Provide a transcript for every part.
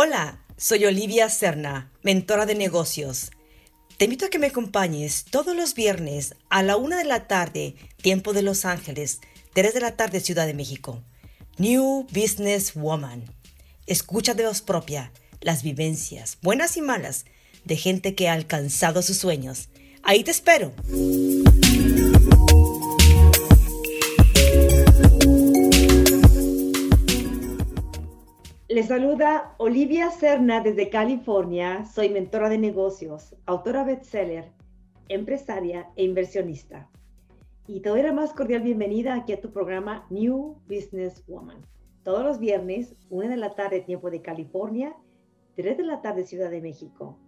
Hola, soy Olivia Serna, mentora de negocios. Te invito a que me acompañes todos los viernes a la una de la tarde, tiempo de Los Ángeles, 3 de la tarde, Ciudad de México. New Business Woman. Escucha de voz propia las vivencias, buenas y malas, de gente que ha alcanzado sus sueños. Ahí te espero. Les saluda Olivia Serna desde California. Soy mentora de negocios, autora bestseller, empresaria e inversionista. Y te doy la más cordial bienvenida aquí a tu programa New Business Woman. Todos los viernes, 1 de la tarde, tiempo de California, 3 de la tarde, Ciudad de México.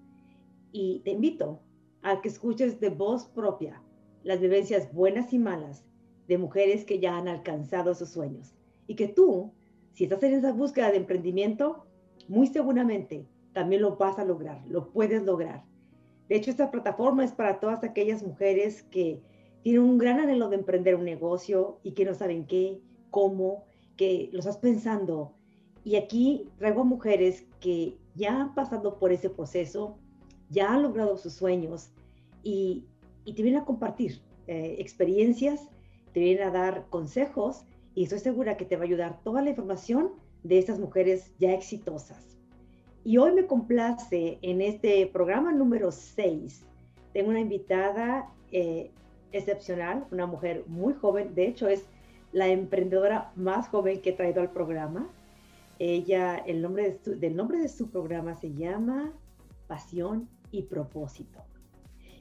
Y te invito a que escuches de voz propia las vivencias buenas y malas de mujeres que ya han alcanzado sus sueños. Y que tú si estás en esa búsqueda de emprendimiento, muy seguramente también lo vas a lograr, lo puedes lograr. De hecho, esta plataforma es para todas aquellas mujeres que tienen un gran anhelo de emprender un negocio y que no saben qué, cómo, que lo estás pensando. Y aquí traigo mujeres que ya han pasado por ese proceso, ya han logrado sus sueños y, te vienen a compartir eh, experiencias, te vienen a dar consejos y estoy segura que te va a ayudar toda la información de estas mujeres ya exitosas. Y hoy me complace en este programa número 6. Tengo una invitada eh, excepcional, una mujer muy joven, de hecho es la emprendedora más joven que he traído al programa. Ella, el nombre del nombre de su programa se llama Pasión y Propósito.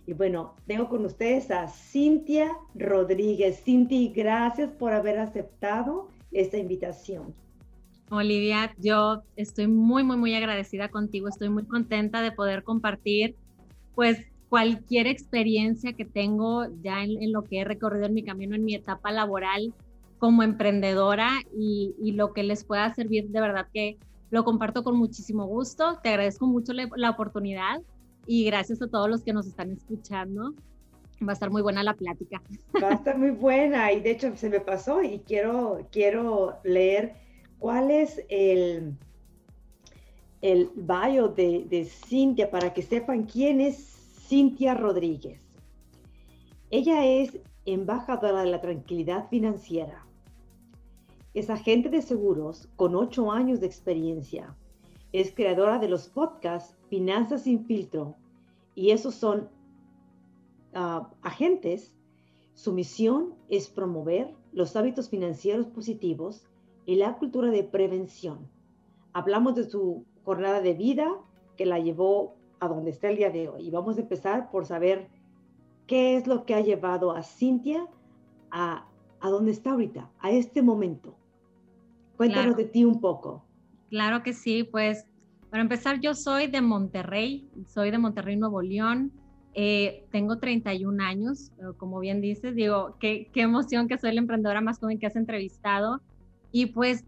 Y bueno, tengo con ustedes a Cintia Rodríguez. Cinti, gracias por haber aceptado esta invitación. Olivia, yo estoy muy, muy, muy agradecida contigo. Estoy muy contenta de poder compartir, pues, cualquier experiencia que tengo ya en, lo que he recorrido en mi camino, en mi etapa laboral como emprendedora y, lo que les pueda servir, de verdad que lo comparto con muchísimo gusto. Te agradezco mucho la oportunidad y gracias a todos los que nos están escuchando. Va a estar muy buena la plática. Va a estar muy buena y de hecho se me pasó y quiero, quiero leer cuál es el, el bio de, de Cintia para que sepan quién es Cintia Rodríguez. Ella es embajadora de la tranquilidad financiera. Es agente de seguros con ocho años de experiencia. Es creadora de los podcasts Finanzas sin filtro. Y esos son ah, agentes. Su misión es promover los hábitos financieros positivos y la cultura de prevención. Hablamos de su jornada de vida que la llevó a donde está el día de hoy. Y vamos a empezar por saber qué es lo que ha llevado a Cintia a, a donde está ahorita, a este momento. Cuéntanos de ti un poco. Claro que sí, pues para empezar, yo soy de Monterrey, soy de Monterrey, Nuevo León. Eh, tengo 31 años, como bien dices, digo, qué, qué emoción que soy la emprendedora más joven que has entrevistado. Y pues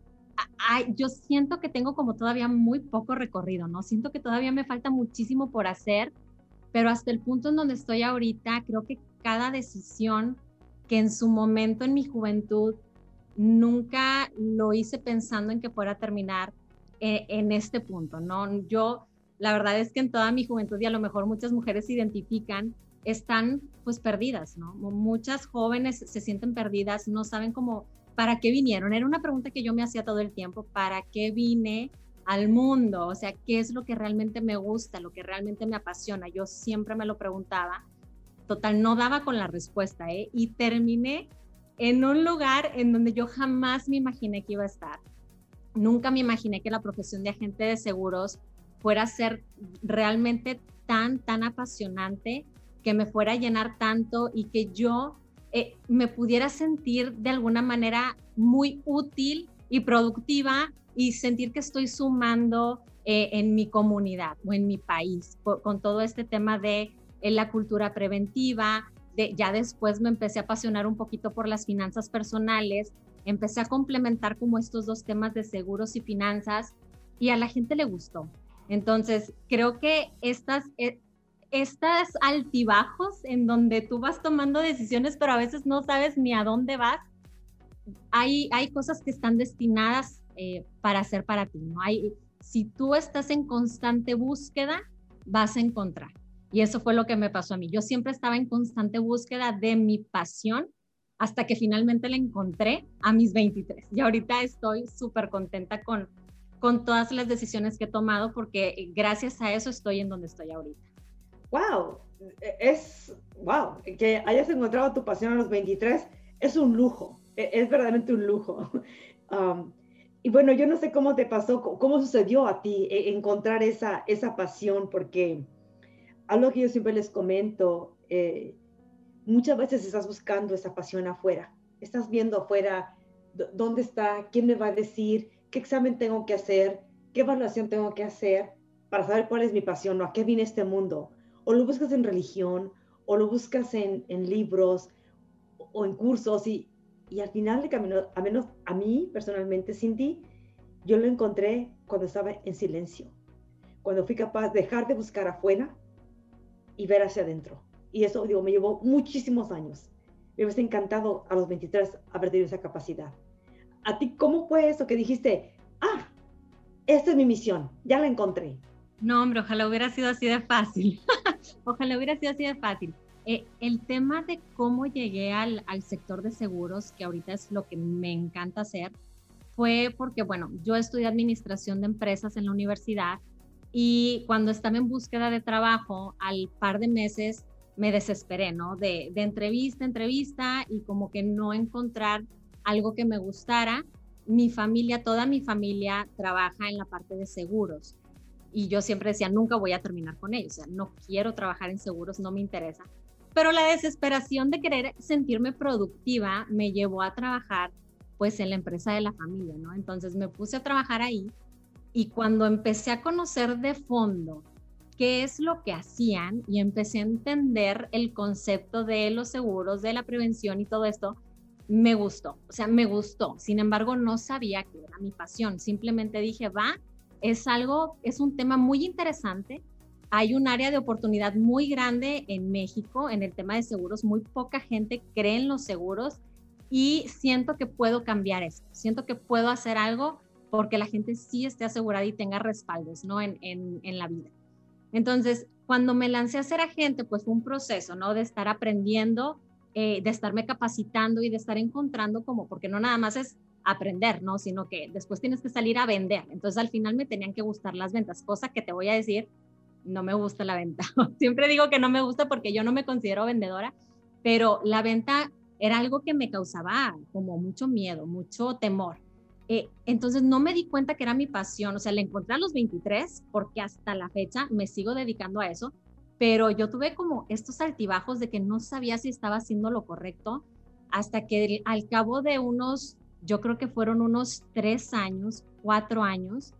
yo siento que tengo como todavía muy poco recorrido, ¿no? Siento que todavía me falta muchísimo por hacer, pero hasta el punto en donde estoy ahorita, creo que cada decisión que en su momento en mi juventud nunca lo hice pensando en que fuera a terminar eh, en este punto, ¿no? Yo, la verdad es que en toda mi juventud y a lo mejor muchas mujeres se identifican, están pues perdidas, ¿no? Muchas jóvenes se sienten perdidas, no saben cómo, para qué vinieron. Era una pregunta que yo me hacía todo el tiempo, ¿para qué vine al mundo? O sea, ¿qué es lo que realmente me gusta, lo que realmente me apasiona? Yo siempre me lo preguntaba. Total, no daba con la respuesta, ¿eh? Y terminé en un lugar en donde yo jamás me imaginé que iba a estar nunca me imaginé que la profesión de agente de seguros fuera a ser realmente tan, tan apasionante, que me fuera a llenar tanto y que yo eh, me pudiera sentir de alguna manera muy útil y productiva y sentir que estoy sumando eh, en mi comunidad o en mi país con todo este tema de eh, la cultura preventiva. Ya después me empecé a apasionar un poquito por las finanzas personales empecé a complementar como estos dos temas de seguros y finanzas y a la gente le gustó. Entonces, creo que estas, eh, estas altibajos en donde tú vas tomando decisiones, pero a veces no sabes ni a dónde vas, hay, hay cosas que están destinadas eh, para ser para ti, ¿no? Hay, si tú estás en constante búsqueda, vas a encontrar. Y eso fue lo que me pasó a mí. Yo siempre estaba en constante búsqueda de mi pasión hasta que finalmente la encontré a mis 23. Y ahorita estoy súper contenta con, con todas las decisiones que he tomado porque gracias a eso estoy en donde estoy ahorita. ¡Wow! Es, wow, que hayas encontrado tu pasión a los 23 es un lujo, e, es verdaderamente un lujo. Um, y bueno, yo no sé cómo te pasó, cómo sucedió a ti e, encontrar esa, esa pasión, porque algo que yo siempre les comento, eh, muchas veces estás buscando esa pasión afuera, estás viendo afuera dónde está, quién me va a decir, qué examen tengo que hacer, qué evaluación tengo que hacer para saber cuál es mi pasión o a qué viene este mundo. O lo buscas en religión, o lo buscas en, libros, o en cursos y, y al final de camino, a menos a mí personalmente, Cindy, yo lo encontré cuando estaba en silencio, cuando fui capaz de dejar de buscar afuera y ver hacia adentro. Y eso, digo, me llevó muchísimos años. Me hubiese encantado a los 23 haber tenido esa capacidad. ¿A ti cómo fue eso que dijiste, ah, esta es mi misión, ya la encontré? No, hombre, ojalá hubiera sido así de fácil. ojalá hubiera sido así de fácil. Eh, el tema de cómo llegué al, sector de seguros, que ahorita es lo que me encanta hacer, fue porque, bueno, yo estudié administración de empresas en la universidad y cuando estaba en búsqueda de trabajo, al par de meses me desesperé, ¿no? De, de entrevista, entrevista y como que no encontrar algo que me gustara. Mi familia, toda mi familia trabaja en la parte de seguros y yo siempre decía, nunca voy a terminar con ellos, o sea, no quiero trabajar en seguros, no me interesa. Pero la desesperación de querer sentirme productiva me llevó a trabajar pues en la empresa de la familia, ¿no? Entonces me puse a trabajar ahí y cuando empecé a conocer de fondo qué es lo que hacían y empecé a entender el concepto de los seguros, de la prevención y todo esto, me gustó, o sea, me gustó. Sin embargo, no sabía que era mi pasión. Simplemente dije, va, es algo, es un tema muy interesante hay un área de oportunidad muy grande en México en el tema de seguros. Muy poca gente cree en los seguros y siento que puedo cambiar eso. Siento que puedo hacer algo porque la gente sí esté asegurada y tenga respaldos ¿no? en, en, la vida. Entonces, cuando me lancé a ser agente, pues fue un proceso, ¿no? De estar aprendiendo, eh, de estarme capacitando y de estar encontrando como, porque no nada más es aprender, ¿no? Sino que después tienes que salir a vender. Entonces, al final me tenían que gustar las ventas, cosa que te voy a decir, no me gusta la venta. Siempre digo que no me gusta porque yo no me considero vendedora, pero la venta era algo que me causaba como mucho miedo, mucho temor. Eh, entonces no me di cuenta que era mi pasión, o sea, la encontré a los 23 porque hasta la fecha me sigo dedicando a eso, pero yo tuve como estos altibajos de que no sabía si estaba haciendo lo correcto hasta que al cabo de unos, yo creo que fueron unos tres años, cuatro años,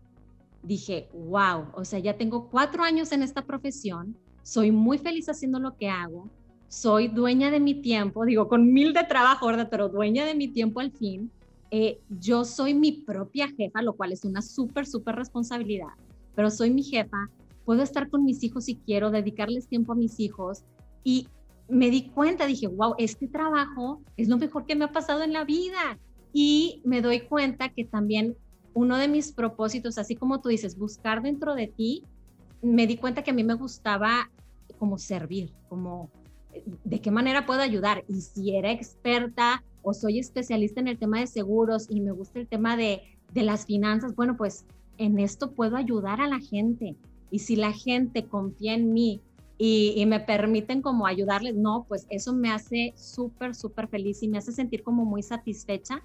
dije, wow, o sea, ya tengo cuatro años en esta profesión, soy muy feliz haciendo lo que hago, soy dueña de mi tiempo, digo, con mil de trabajo, ¿verdad? Pero dueña de mi tiempo al fin. Eh, yo soy mi propia jefa, lo cual es una súper, súper responsabilidad, pero soy mi jefa, puedo estar con mis hijos si quiero, dedicarles tiempo a mis hijos y me di cuenta, dije, wow, este trabajo es lo mejor que me ha pasado en la vida. Y me doy cuenta que también uno de mis propósitos, así como tú dices, buscar dentro de ti, me di cuenta que a mí me gustaba como servir, como de qué manera puedo ayudar. Y si era experta o soy especialista en el tema de seguros y me gusta el tema de, de las finanzas, bueno, pues en esto puedo ayudar a la gente. Y si la gente confía en mí y, me permiten como ayudarles, no, pues eso me hace súper, súper feliz y me hace sentir como muy satisfecha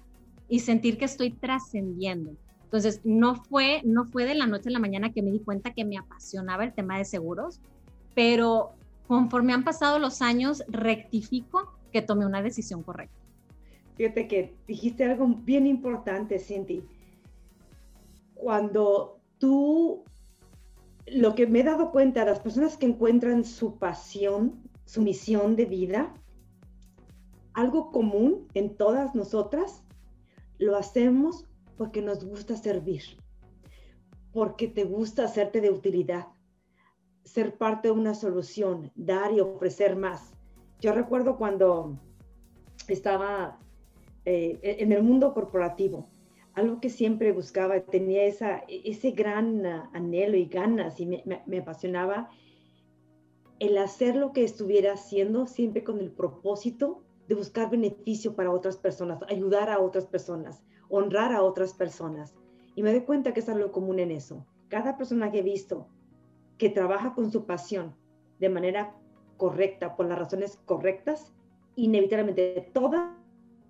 y sentir que estoy trascendiendo. Entonces, no fue, no fue de la noche a la mañana que me di cuenta que me apasionaba el tema de seguros, pero conforme han pasado los años, rectifico que tomé una decisión correcta. Fíjate que dijiste algo bien importante, Cindy. Cuando tú, lo que me he dado cuenta, las personas que encuentran su pasión, su misión de vida, algo común en todas nosotras, lo hacemos porque nos gusta servir, porque te gusta hacerte de utilidad, ser parte de una solución, dar y ofrecer más. Yo recuerdo cuando estaba eh, en el mundo corporativo, algo que siempre buscaba, tenía esa, ese gran anhelo y ganas y me, me apasionaba el hacer lo que estuviera haciendo siempre con el propósito de buscar beneficio para otras personas, ayudar a otras personas, honrar a otras personas. Y me doy cuenta que es algo común en eso. Cada persona que he visto que trabaja con su pasión de manera correcta, por las razones correctas, inevitablemente todas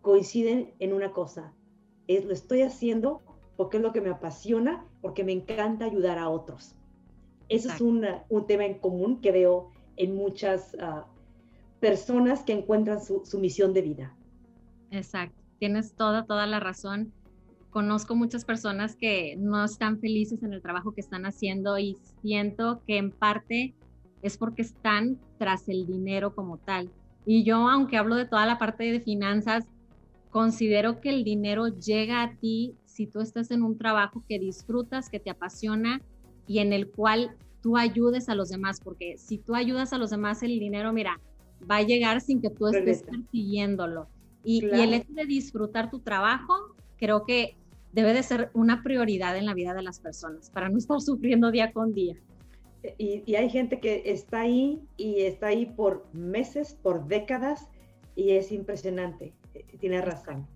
coinciden en una cosa. Es lo estoy haciendo porque es lo que me apasiona, porque me encanta ayudar a otros. Eso es un tema en común que veo en muchas ah, personas que encuentran su, su, misión de vida. Exacto, tienes toda, toda la razón. Conozco muchas personas que no están felices en el trabajo que están haciendo y siento que en parte es porque están tras el dinero como tal. Y yo, aunque hablo de toda la parte de finanzas, considero que el dinero llega a ti si tú estás en un trabajo que disfrutas, que te apasiona y en el cual tú ayudes a los demás, porque si tú ayudas a los demás, el dinero, mira, va a llegar sin que tú estés persiguiéndolo. Y, y, el hecho de disfrutar tu trabajo, creo que debe de ser una prioridad en la vida de las personas, para no estar sufriendo día con día. Y, y hay gente que está ahí y está ahí por meses, por décadas, y es impresionante. Eh, tiene razón.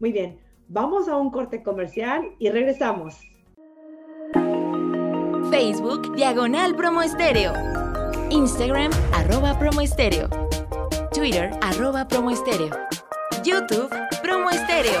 Muy bien, vamos a un corte comercial y regresamos. Facebook Diagonal Promo Estéreo. Instagram arroba Promo Estéreo. Twitter arroba Promo Estéreo. YouTube Promo Estéreo.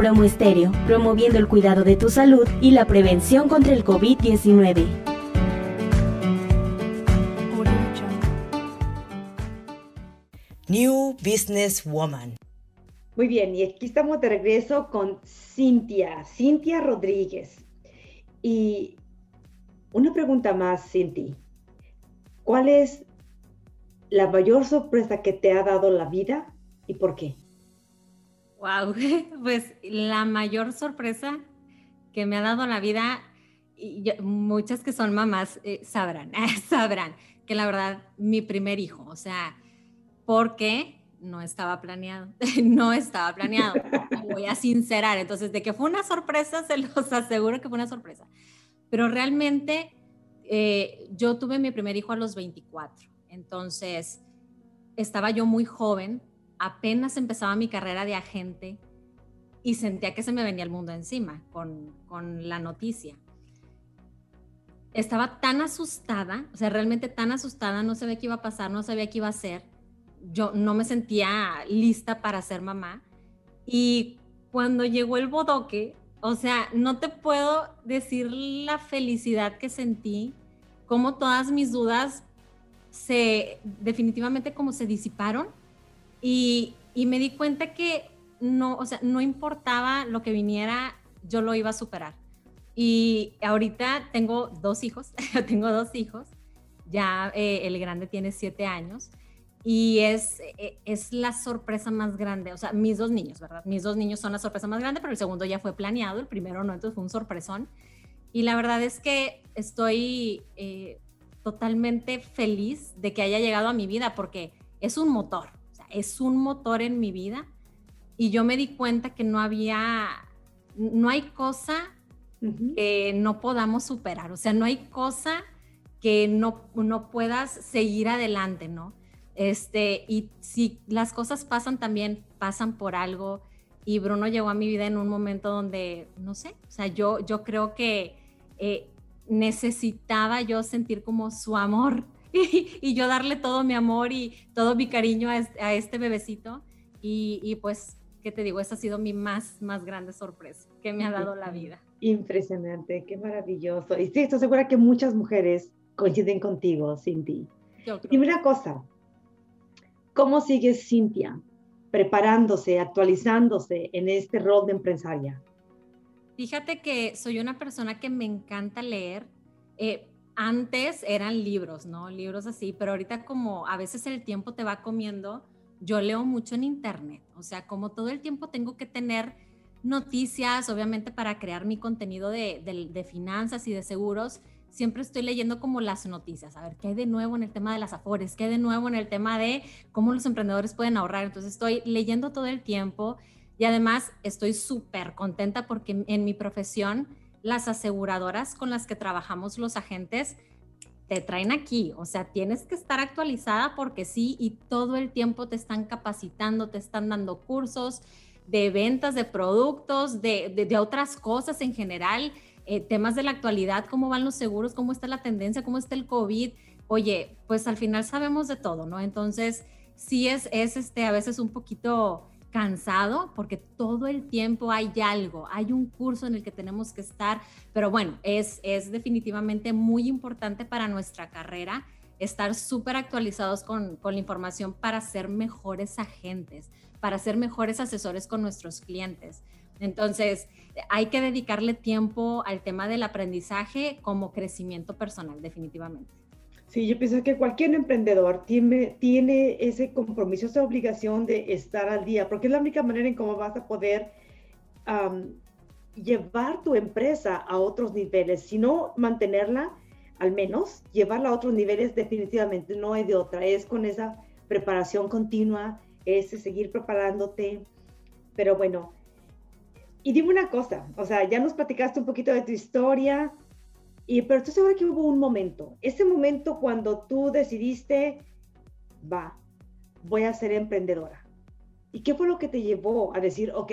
Promo Estéreo, promoviendo el cuidado de tu salud y la prevención contra el COVID-19. New Business Woman. Muy bien, y aquí estamos de regreso con Cintia, Cintia Rodríguez. Y una pregunta más, Cintia. ¿Cuál es la mayor sorpresa que te ha dado la vida y por qué? Wow, pues la mayor sorpresa que me ha dado la vida, y muchas que son mamás eh, sabrán, sabrán que la verdad mi primer hijo, o sea, porque no estaba planeado, no estaba planeado. voy a sincerar. Entonces, de que fue una sorpresa, se los aseguro que fue una sorpresa. Pero realmente eh, yo tuve mi primer hijo a los 24. Entonces, estaba yo muy joven, apenas empezaba mi carrera de agente y sentía que se me venía el mundo encima con, con la noticia. Estaba tan asustada, o sea, realmente tan asustada, no sabía qué iba a pasar, no sabía qué iba a hacer yo no me sentía lista para ser mamá. Y cuando llegó el bodoque, o sea, no te puedo decir la felicidad que sentí, como todas mis dudas se definitivamente como se disiparon y, me di cuenta que no, o sea, no importaba lo que viniera, yo lo iba a superar. Y ahorita tengo dos hijos, tengo dos hijos, ya eh, el grande tiene siete años y es, e, es la sorpresa más grande, o sea, mis dos niños, ¿verdad? Mis dos niños son la sorpresa más grande, pero el segundo ya fue planeado, el primero no, entonces fue un sorpresón. Y la verdad es que estoy eh, totalmente feliz de que haya llegado a mi vida porque es un motor, es un motor en mi vida. Y yo me di cuenta que no había, no hay cosa que no podamos superar, o sea, no hay cosa que no, no puedas seguir adelante, ¿no? Este, y si las cosas pasan también, pasan por algo. Y Bruno llegó a mi vida en un momento donde, no sé, o sea, yo, yo creo que eh, necesitaba yo sentir como su amor y, yo darle todo mi amor y todo mi cariño a, este bebecito. Y, y, pues, ¿qué te digo? Esa ha sido mi más, más grande sorpresa que me ha dado la vida. Impresionante, qué maravilloso. Y sí, estoy segura que muchas mujeres coinciden contigo, Cindy. Dime una cosa, ¿cómo sigue Cintia preparándose, actualizándose en este rol de empresaria? Fíjate que soy una persona que me encanta leer. Eh, antes eran libros, ¿no? Libros así, pero ahorita como a veces el tiempo te va comiendo, yo leo mucho en internet. O sea, como todo el tiempo tengo que tener noticias, obviamente para crear mi contenido de, de, finanzas y de seguros, siempre estoy leyendo como las noticias, a ver qué hay de nuevo en el tema de las afores, qué hay de nuevo en el tema de cómo los emprendedores pueden ahorrar. Entonces estoy leyendo todo el tiempo y además estoy súper contenta porque en mi profesión las aseguradoras con las que trabajamos los agentes te traen aquí, o sea, tienes que estar actualizada porque sí, y todo el tiempo te están capacitando, te están dando cursos de ventas de productos, de, otras cosas en general, eh, temas de la actualidad, cómo van los seguros, cómo está la tendencia, cómo está el COVID. Oye, pues al final sabemos de todo, ¿no? Entonces, sí es, es este, a veces un poquito cansado porque todo el tiempo hay algo, hay un curso en el que tenemos que estar, pero bueno, es, es definitivamente muy importante para nuestra carrera estar súper actualizados con, con, la información para ser mejores agentes, para ser mejores asesores con nuestros clientes. Entonces, hay que dedicarle tiempo al tema del aprendizaje como crecimiento personal, definitivamente. Sí, yo pienso que cualquier emprendedor tiene, ese compromiso, esa obligación de estar al día, porque es la única manera en cómo vas a poder llevar tu empresa a otros niveles, si no mantenerla, al menos llevarla a otros niveles definitivamente, no hay de otra, es con esa preparación continua, es seguir preparándote, pero bueno, y dime una cosa, o sea, ya nos platicaste un poquito de tu historia, y, pero estoy segura que hubo un momento, ese momento cuando tú decidiste, va, voy a ser emprendedora. ¿Y qué fue lo que te llevó a decir, ok,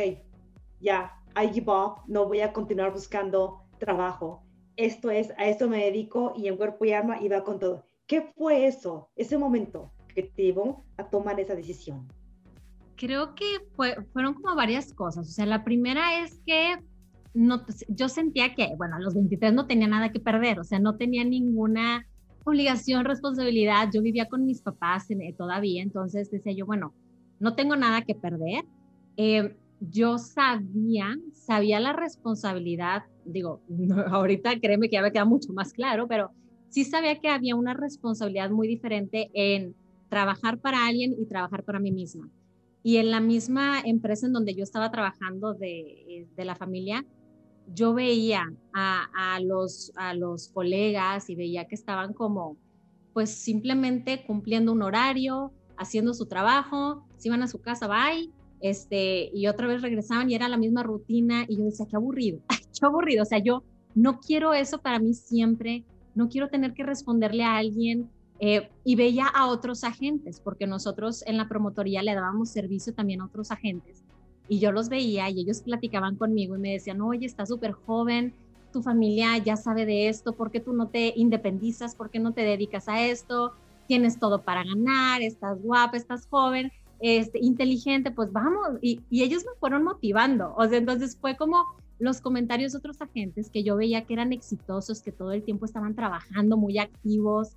ya, I give up, no voy a continuar buscando trabajo? Esto es, a esto me dedico y en cuerpo y alma va con todo. ¿Qué fue eso, ese momento que te llevó a tomar esa decisión? Creo que fueron como varias cosas. O sea, la primera es que no, yo sentía que, bueno, a los 23 no tenía nada que perder, o sea, no tenía ninguna obligación, responsabilidad. Yo vivía con mis papás eh, todavía, entonces decía yo, bueno, no tengo nada que perder. Eh, yo sabía, sabía la responsabilidad, digo, ahorita créeme que ya me queda mucho más claro, pero sí sabía que había una responsabilidad muy diferente en trabajar para alguien y trabajar para mí misma. Y en la misma empresa en donde yo estaba trabajando de, eh, de la familia, yo veía a, los, colegas y veía que estaban como, pues simplemente cumpliendo un horario, haciendo su trabajo, se iban a su casa, bye, este, y otra vez regresaban y era la misma rutina y yo decía, qué aburrido, qué aburrido, o sea, yo no quiero eso para mí siempre, no quiero tener que responderle a alguien eh, y veía a otros agentes, porque nosotros en la promotoría le dábamos servicio también a otros agentes y yo los veía y ellos platicaban conmigo y me decían, oye, estás súper joven, tu familia ya sabe de esto, ¿por qué tú no te independizas? ¿Por qué no te dedicas a esto? Tienes todo para ganar, estás guapa, estás joven, este, inteligente, pues vamos. Y, ellos me fueron motivando. O sea, entonces fue como los comentarios de otros agentes que yo veía que eran exitosos, que todo el tiempo estaban trabajando muy activos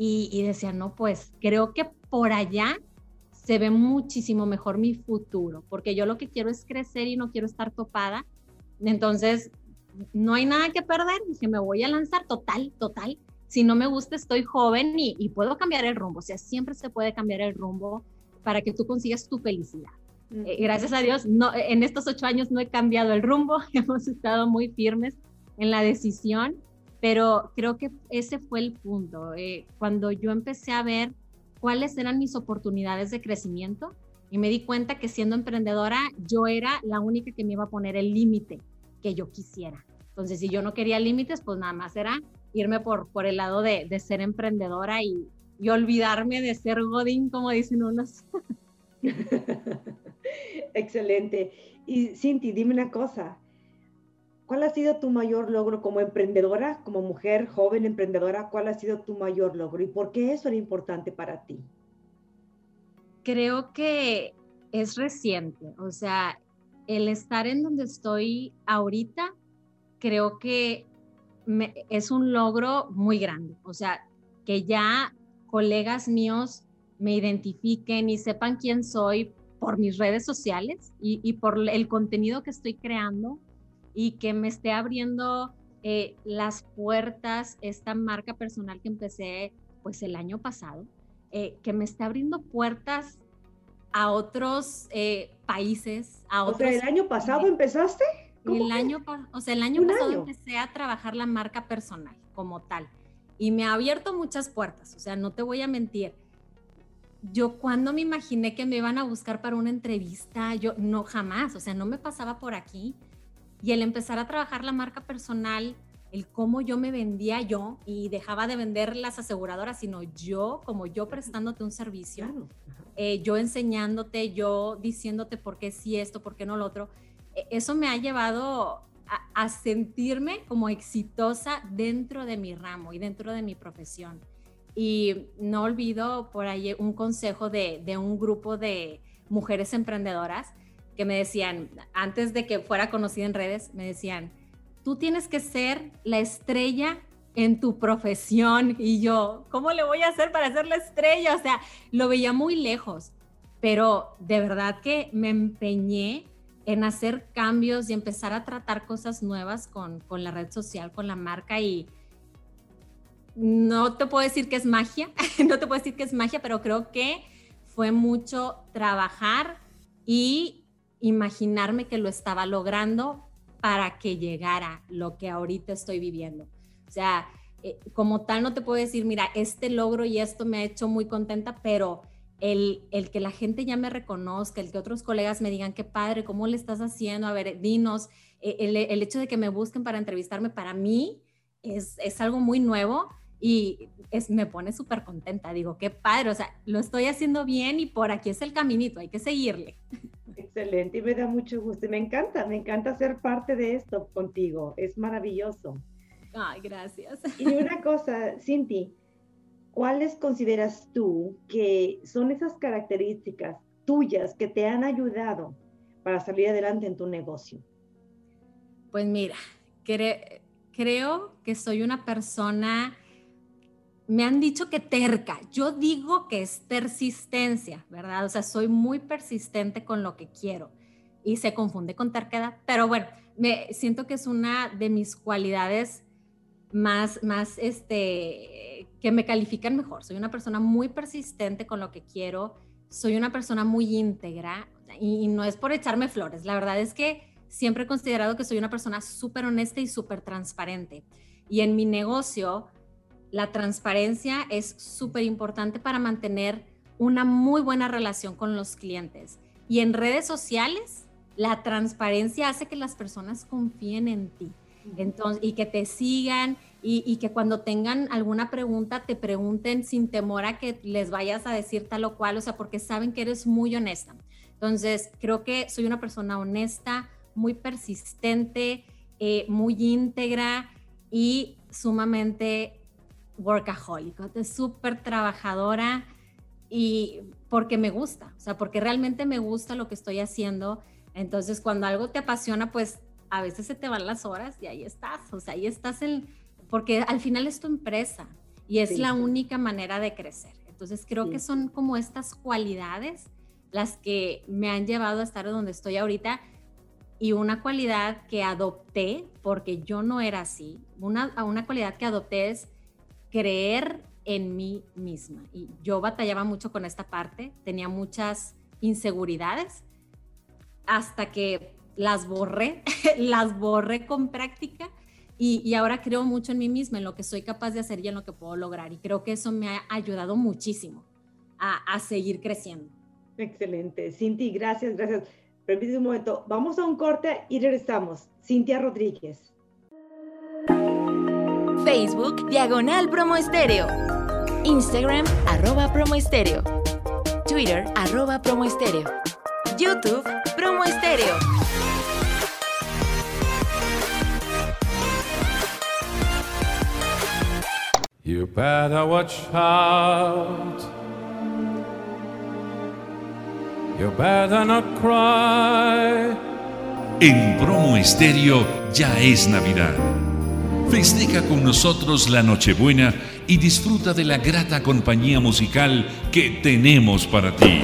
y decían, no, pues creo que por allá se ve muchísimo mejor mi futuro, porque yo lo que quiero es crecer y no quiero estar topada. Entonces, no hay nada que perder, que me voy a lanzar total, total. Si no me gusta, estoy joven y, puedo cambiar el rumbo. O sea, siempre se puede cambiar el rumbo para que tú consigas tu felicidad. Eh, gracias a Dios, no, en estos ocho años no he cambiado el rumbo, hemos estado muy firmes en la decisión, pero creo que ese fue el punto. Eh, cuando yo empecé a ver cuáles eran mis oportunidades de crecimiento y me di cuenta que siendo emprendedora yo era la única que me iba a poner el límite que yo quisiera. Entonces, si yo no quería límites, pues nada más era irme por, por el lado de, de ser emprendedora y, y olvidarme de ser Godín, como dicen unos. Excelente. Y Cinti, dime una cosa. ¿Cuál ha sido tu mayor logro como emprendedora, como mujer joven emprendedora? ¿Cuál ha sido tu mayor logro y por qué eso era importante para ti? Creo que es reciente, o sea, el estar en donde estoy ahorita, creo que es un logro muy grande, o sea, que ya colegas míos me identifiquen y sepan quién soy por mis redes sociales y, por el contenido que estoy creando y que me esté abriendo eh, las puertas esta marca personal que empecé pues el año pasado, eh, que me esté abriendo puertas a otros eh, países, a otros... O sea, ¿el año pasado empezaste? El año, o sea, el año pasado empecé a trabajar la marca personal como tal y me ha abierto muchas puertas, o sea, no te voy a mentir. Yo cuando me imaginé que me iban a buscar para una entrevista, yo no jamás, o sea, no me pasaba por aquí. Y el empezar a trabajar la marca personal, el cómo yo me vendía yo y dejaba de vender las aseguradoras, sino yo, como yo prestándote un servicio, eh, yo enseñándote, yo diciéndote por qué sí esto, por qué no lo otro. E, eso me ha llevado a, sentirme como exitosa dentro de mi ramo y dentro de mi profesión. Y no olvido por ahí un consejo de, de un grupo de mujeres emprendedoras que me decían, antes de que fuera conocida en redes, me decían, tú tienes que ser la estrella en tu profesión. Y yo, ¿cómo le voy a hacer para ser la estrella? O sea, lo veía muy lejos, pero de verdad que me empeñé en hacer cambios y empezar a tratar cosas nuevas con, con la red social, con la marca y no te puedo decir que es magia, no te puedo decir que es magia, pero creo que fue mucho trabajar y imaginarme que lo estaba logrando para que llegara lo que ahorita estoy viviendo. O sea, eh, como tal no te puedo decir, mira, este logro y esto me ha hecho muy contenta, pero el, el, que la gente ya me reconozca, el que otros colegas me digan, qué padre, ¿cómo le estás haciendo? A ver, dinos, eh, el, el hecho de que me busquen para entrevistarme, para mí es, es algo muy nuevo y es, me pone súper contenta. Digo, qué padre, o sea, lo estoy haciendo bien y por aquí es el caminito, hay que seguirle. Excelente, y me da mucho gusto. Y me encanta, me encanta ser parte de esto contigo. Es maravilloso. Ay, gracias. Y una cosa, Cinti, ¿cuáles consideras tú que son esas características tuyas que te han ayudado para salir adelante en tu negocio? Pues mira, creo que soy una persona, me han dicho que terca, yo digo que es persistencia, ¿verdad? O sea, soy muy persistente con lo que quiero y se confunde con terquedad, pero bueno, me siento que es una de mis cualidades más, más, este, que me califican mejor. Soy una persona muy persistente con lo que quiero, soy una persona muy íntegra y, no es por echarme flores, la verdad es que siempre he considerado que soy una persona súper honesta y súper transparente. Y en mi negocio, la transparencia es súper importante para mantener una muy buena relación con los clientes. Y en redes sociales, la transparencia hace que las personas confíen en ti. Entonces, y que te sigan y, que cuando tengan alguna pregunta te pregunten sin temor a que les vayas a decir tal o cual, o sea, porque saben que eres muy honesta. Entonces, creo que soy una persona honesta, muy persistente, eh, muy íntegra y sumamente workaholic, súper trabajadora y porque me gusta, o sea, porque realmente me gusta lo que estoy haciendo. Entonces, cuando algo te apasiona, pues a veces se te van las horas y ahí estás, o sea, ahí estás en, porque al final es tu empresa y es la única manera de crecer. Entonces creo que son como estas cualidades las que me han llevado a estar donde estoy ahorita y una cualidad que adopté, porque yo no era así, una, una cualidad que adopté es creer en mí misma. Y yo batallaba mucho con esta parte, tenía muchas inseguridades hasta que las borré, las borré con práctica y, ahora creo mucho en mí misma, en lo que soy capaz de hacer y en lo que puedo lograr. Y creo que eso me ha ayudado muchísimo a, seguir creciendo. Excelente. Cinti, gracias, gracias. Permíteme un momento. Vamos a un corte y regresamos. Cintia Rodríguez. Facebook, Diagonal Promo Estéreo. Instagram, arroba promoestereo. Twitter, arroba promoestereo. YouTube, Promo Estéreo. You better watch out. You better not cry. En Promo Estéreo ya es Navidad. Festeja con nosotros la Nochebuena y disfruta de la grata compañía musical que tenemos para ti.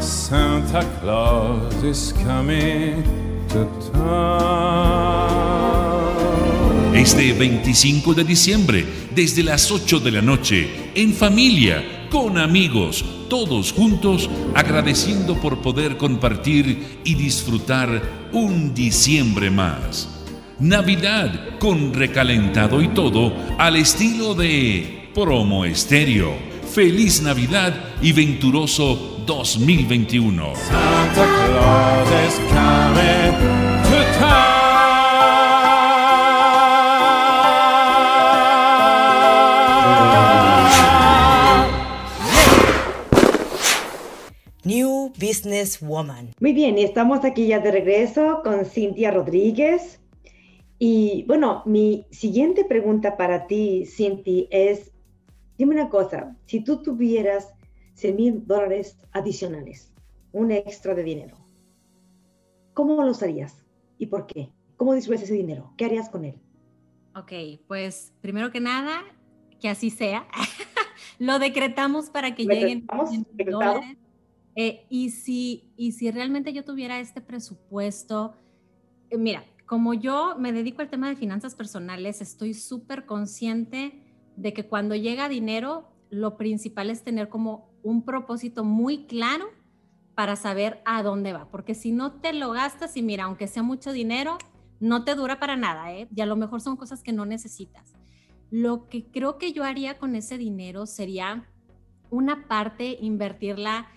Santa Claus is coming to town. Este 25 de diciembre, desde las 8 de la noche, en familia, con amigos, todos juntos, agradeciendo por poder compartir y disfrutar un diciembre más. Navidad con recalentado y todo al estilo de Promo Estéreo. Feliz Navidad y venturoso 2021. Santa Claus. New Business Woman. Muy bien, y estamos aquí ya de regreso con Cintia Rodríguez. Y bueno, mi siguiente pregunta para ti, Cintia, es, dime una cosa, si tú tuvieras 100 mil dólares adicionales, un extra de dinero, ¿cómo lo harías y por qué? ¿Cómo disfrutas ese dinero? ¿Qué harías con él? Ok, pues primero que nada, que así sea. lo decretamos para que lleguen dólares. Eh, y, si, y si realmente yo tuviera este presupuesto, eh, mira, como yo me dedico al tema de finanzas personales, estoy súper consciente de que cuando llega dinero, lo principal es tener como un propósito muy claro para saber a dónde va, porque si no te lo gastas y mira, aunque sea mucho dinero, no te dura para nada, ¿eh? y a lo mejor son cosas que no necesitas. Lo que creo que yo haría con ese dinero sería una parte invertirla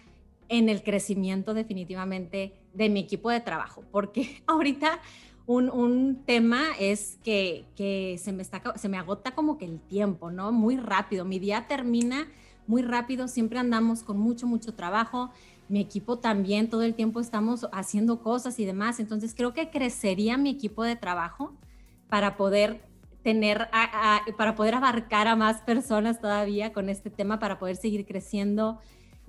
en el crecimiento definitivamente de mi equipo de trabajo, porque ahorita un, un tema es que, que, se, me está, se me agota como que el tiempo, ¿no? Muy rápido, mi día termina muy rápido, siempre andamos con mucho, mucho trabajo. Mi equipo también, todo el tiempo estamos haciendo cosas y demás. Entonces creo que crecería mi equipo de trabajo para poder tener, para poder abarcar a más personas todavía con este tema, para poder seguir creciendo.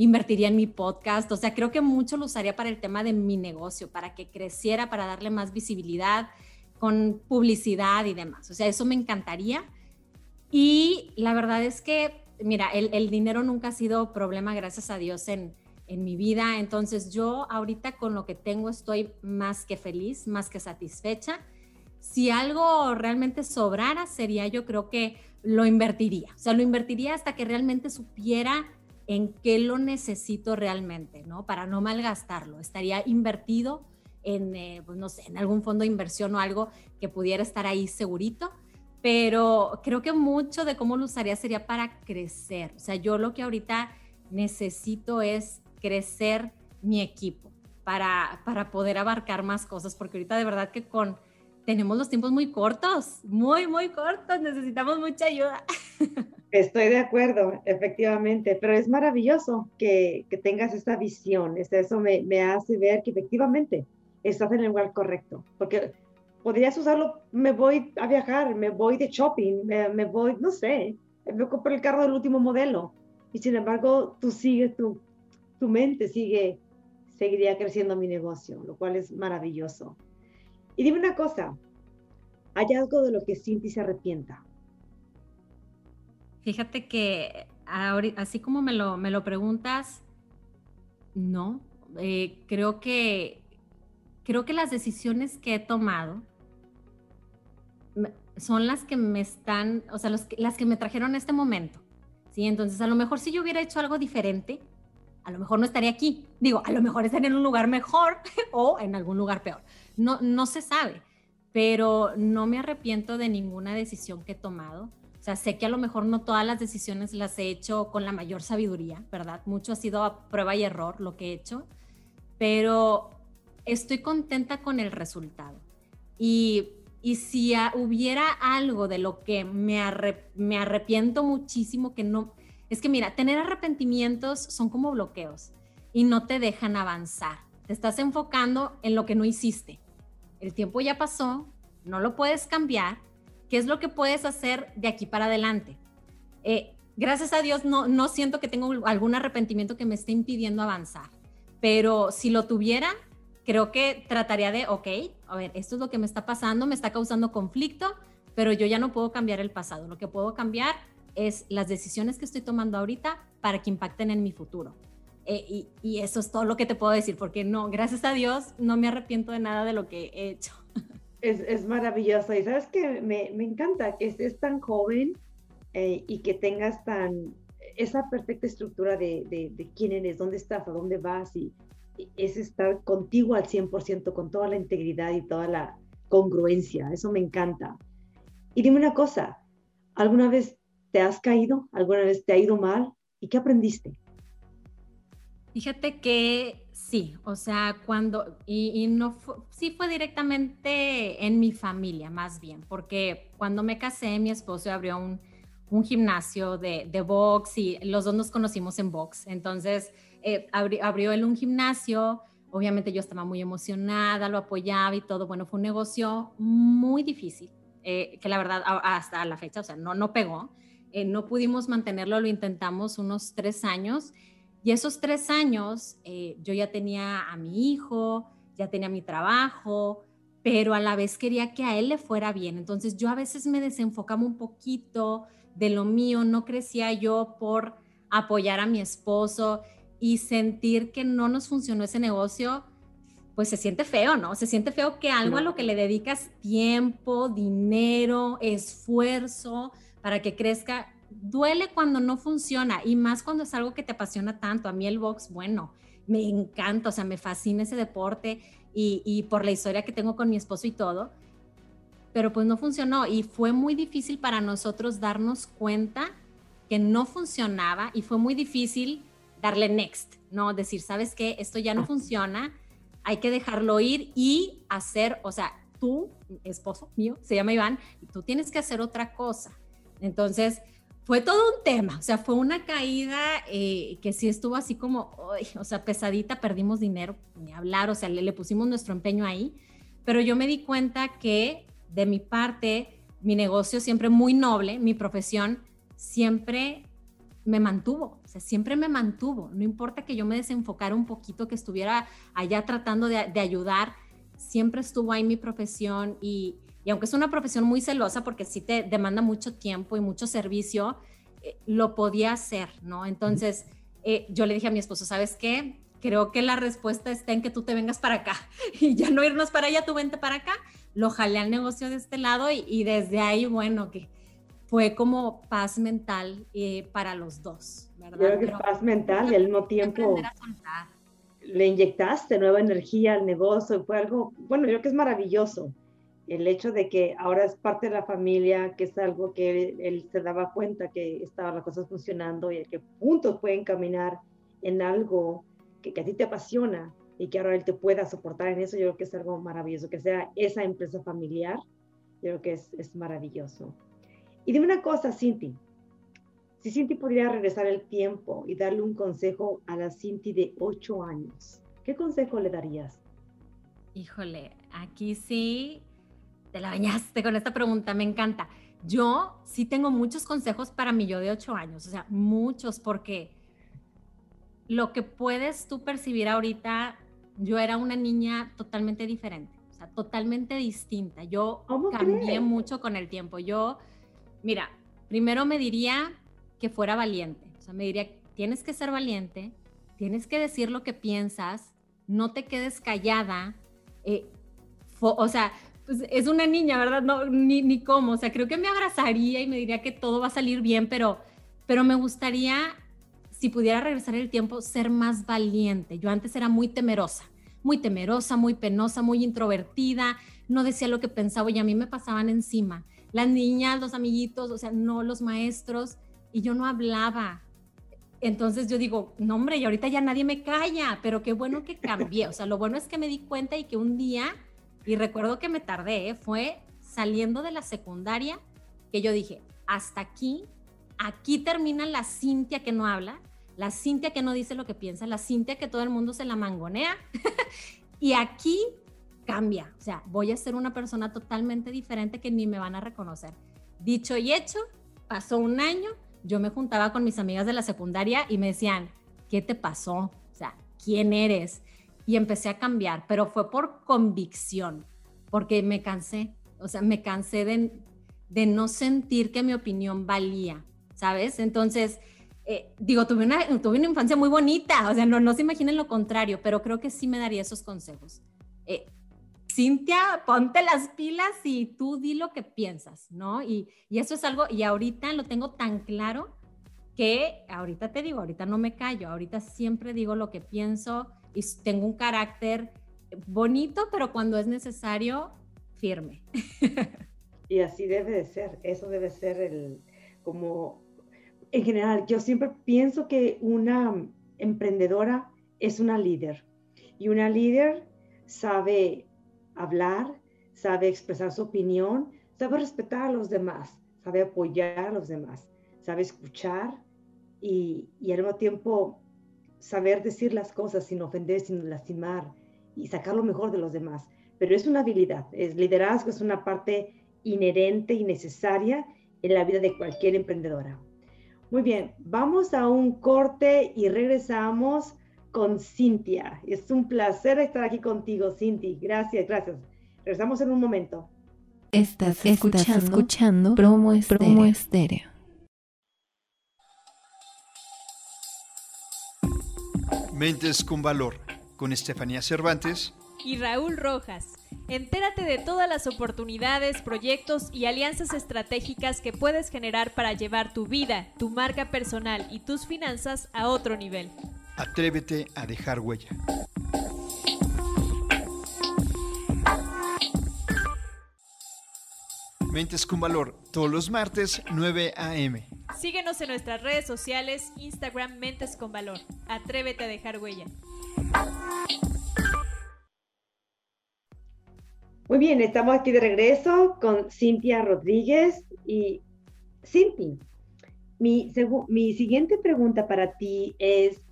Invertiría en mi podcast. O sea, creo que mucho lo usaría para el tema de mi negocio, para que creciera, para darle más visibilidad con publicidad y demás. O sea, eso me encantaría. Y la verdad es que mira, el, dinero nunca ha sido problema, gracias a Dios, en, en mi vida. Entonces yo ahorita con lo que tengo estoy más que feliz, más que satisfecha. Si algo realmente sobrara, sería yo creo que lo invertiría. O sea, lo invertiría hasta que realmente supiera en qué lo necesito realmente, ¿no? Para no malgastarlo. Estaría invertido en, eh, pues no sé, en algún fondo de inversión o algo que pudiera estar ahí segurito pero creo que mucho de cómo lo usaría sería para crecer. O sea, yo lo que ahorita necesito es crecer mi equipo para, para poder abarcar más cosas, porque ahorita de verdad que con tenemos los tiempos muy cortos, muy, muy cortos, necesitamos mucha ayuda. Estoy de acuerdo, efectivamente, pero es maravilloso que, que tengas esta visión, eso me, me hace ver que efectivamente estás en el lugar correcto, porque podrías usarlo, me voy a viajar, me voy de shopping, me, voy, no sé, me compro el carro del último modelo. Y sin embargo, tú sigues, tu, tu mente sigue, seguiría creciendo mi negocio, lo cual es maravilloso. Y dime una cosa, ¿hay algo de lo que Cinti se arrepienta? Fíjate que así como me lo, me lo preguntas, no. Eh, creo que creo que las decisiones que he tomado son las que me están, o sea, las que me trajeron a este momento. ¿sí? Entonces, a lo mejor si yo hubiera hecho algo diferente, a lo mejor no estaría aquí. Digo, a lo mejor estaría en un lugar mejor o en algún lugar peor. No, no se sabe, pero no me arrepiento de ninguna decisión que he tomado. O sea, sé que a lo mejor no todas las decisiones las he hecho con la mayor sabiduría, ¿verdad? Mucho ha sido a prueba y error lo que he hecho, pero estoy contenta con el resultado. Y, y si hubiera algo de lo que me, me arrepiento muchísimo, que no, es que mira, tener arrepentimientos son como bloqueos y no te dejan avanzar. Te estás enfocando en lo que no hiciste. El tiempo ya pasó, no lo puedes cambiar. ¿Qué es lo que puedes hacer de aquí para adelante? Eh, gracias a Dios no, no siento que tengo algún arrepentimiento que me esté impidiendo avanzar, pero si lo tuviera, creo que trataría de, ok, a ver, esto es lo que me está pasando, me está causando conflicto, pero yo ya no puedo cambiar el pasado. Lo que puedo cambiar es las decisiones que estoy tomando ahorita para que impacten en mi futuro. Eh, y, eso es todo lo que te puedo decir, porque no, gracias a Dios, no me arrepiento de nada de lo que he hecho. Es, es maravilloso. Y sabes que me, me, encanta que estés tan joven eh, y que tengas tan esa perfecta estructura de, de, quién eres, dónde estás, a dónde vas. Y, es estar contigo al 100%, con toda la integridad y toda la congruencia. Eso me encanta. Y dime una cosa, ¿alguna vez te has caído? ¿Alguna vez te ha ido mal? ¿Y qué aprendiste? Fíjate que sí, o sea, cuando, y, no fue, sí fue directamente en mi familia, más bien, porque cuando me casé, mi esposo abrió un, un gimnasio de, de, box y los dos nos conocimos en box. Entonces, eh, abrió, él un gimnasio, obviamente yo estaba muy emocionada, lo apoyaba y todo. Bueno, fue un negocio muy difícil, eh, que la verdad hasta la fecha, o sea, no, no pegó. Eh, no pudimos mantenerlo, lo intentamos unos tres años y esos tres años eh, yo ya tenía a mi hijo, ya tenía mi trabajo, pero a la vez quería que a él le fuera bien. Entonces yo a veces me desenfocaba un poquito de lo mío, no crecía yo por apoyar a mi esposo y sentir que no nos funcionó ese negocio, pues se siente feo, ¿no? Se siente feo que algo a lo que le dedicas tiempo, dinero, esfuerzo para que crezca, duele cuando no funciona y más cuando es algo que te apasiona tanto. A mí el box, bueno, me encanta, o sea, me fascina ese deporte y, por la historia que tengo con mi esposo y todo, pero pues no funcionó y fue muy difícil para nosotros darnos cuenta que no funcionaba y fue muy difícil darle next, ¿no? Decir, ¿sabes qué? Esto ya no funciona, hay que dejarlo ir y hacer, o sea, tú, esposo mío, se llama Iván, tú tienes que hacer otra cosa. Entonces, fue todo un tema, o sea, fue una caída eh, que sí estuvo así como, o sea, pesadita, perdimos dinero, ni hablar, o sea, le, le, pusimos nuestro empeño ahí, pero yo me di cuenta que de mi parte, mi negocio siempre muy noble, mi profesión siempre me mantuvo, o sea, siempre me mantuvo, no importa que yo me desenfocara un poquito, que estuviera allá tratando de, de ayudar, siempre estuvo ahí mi profesión y, y aunque es una profesión muy celosa porque sí te demanda mucho tiempo y mucho servicio, eh, lo podía hacer, ¿no? Entonces, eh, yo le dije a mi esposo, ¿sabes qué? Creo que la respuesta está en que tú te vengas para acá y ya no irnos para allá, tú vente para acá. Lo jalé al negocio de este lado y, desde ahí, bueno, que fue como paz mental eh, para los dos, ¿verdad? Creo que paz mental y al mismo tiempo le inyectaste nueva energía al negocio, fue algo, bueno, yo creo que es maravilloso el hecho de que ahora es parte de la familia, que es algo que él, se daba cuenta que estaban las cosas funcionando y que juntos pueden caminar en algo que, a ti te apasiona y que ahora él te pueda soportar en eso, yo creo que es algo maravilloso, que sea esa empresa familiar, yo creo que es, maravilloso. Y dime una cosa, Cinti, si Cinti pudiera regresar el tiempo y darle un consejo a la Cinti de 8 años, ¿qué consejo le darías? Híjole, aquí sí te la bañaste con esta pregunta, me encanta. Yo sí tengo muchos consejos para mi yo de ocho años, o sea, muchos, porque lo que puedes tú percibir ahorita, yo era una niña totalmente diferente, o sea, totalmente distinta. Yo cambié mucho con el tiempo. Yo, mira, primero me diría que fuera valiente, o sea, me diría, tienes que ser valiente, tienes que decir lo que piensas, no te quedes callada. Eh, o sea, pues, es una niña, ¿verdad? No, ni, ni cómo, o sea, creo que me abrazaría y me diría que todo va a salir bien, pero, pero me gustaría, si pudiera regresar el tiempo, ser más valiente. Yo antes era muy temerosa, muy temerosa, muy penosa, muy introvertida, no decía lo que pensaba y a mí me pasaban encima. Las niñas, los amiguitos, o sea, no los maestros, y yo no hablaba. entonces yo digo, no hombre, y ahorita ya nadie me calla, pero qué bueno que cambié. O sea, lo bueno es que me di cuenta y que un día, y recuerdo que me tardé, ¿eh? fue saliendo de la secundaria que yo dije, hasta aquí, aquí termina la Cintia que no habla, la Cintia que no dice lo que piensa, la Cintia que todo el mundo se la mangonea, y aquí cambia. O sea, voy a ser una persona totalmente diferente que ni me van a reconocer. Dicho y hecho, pasó un año, yo me juntaba con mis amigas de la secundaria y me decían, ¿qué te pasó? O sea, ¿quién eres? Y empecé a cambiar, pero fue por convicción, porque me cansé, o sea, me cansé de, de no sentir que mi opinión valía, ¿sabes? Entonces, eh, digo, tuve una, tuve una infancia muy bonita, o sea, no, no se imaginen lo contrario, pero creo que sí me daría esos consejos. Eh, Cintia, ponte las pilas y tú di lo que piensas, ¿no? Y, y, eso es algo, y ahorita lo tengo tan claro que ahorita te digo, ahorita no me callo, ahorita siempre digo lo que pienso y tengo un carácter bonito, pero cuando es necesario, firme. Y así debe de ser, eso debe ser el, como, en general, yo siempre pienso que una emprendedora es una líder y una líder sabe hablar, sabe expresar su opinión, sabe respetar a los demás, sabe apoyar a los demás, sabe escuchar y, y al mismo tiempo saber decir las cosas sin ofender, sin lastimar y sacar lo mejor de los demás. Pero es una habilidad, es liderazgo, es una parte inherente y necesaria en la vida de cualquier emprendedora. Muy bien, vamos a un corte y regresamos con Cintia. Es un placer estar aquí contigo, Cinti. Gracias, gracias. Regresamos en un momento. Estás escuchando, promo, estéreo. Mentes con Valor, con Estefanía Cervantes y Raúl Rojas. Entérate de todas las oportunidades, proyectos y alianzas estratégicas que puedes generar para llevar tu vida, tu marca personal y tus finanzas a otro nivel. Atrévete a dejar huella. Mentes con Valor, todos los martes 9 a.m. Síguenos en nuestras redes sociales, Instagram Mentes con Valor. Atrévete a dejar huella. Muy bien, estamos aquí de regreso con Cintia Rodríguez y Cinti. Mi, mi siguiente pregunta para ti es,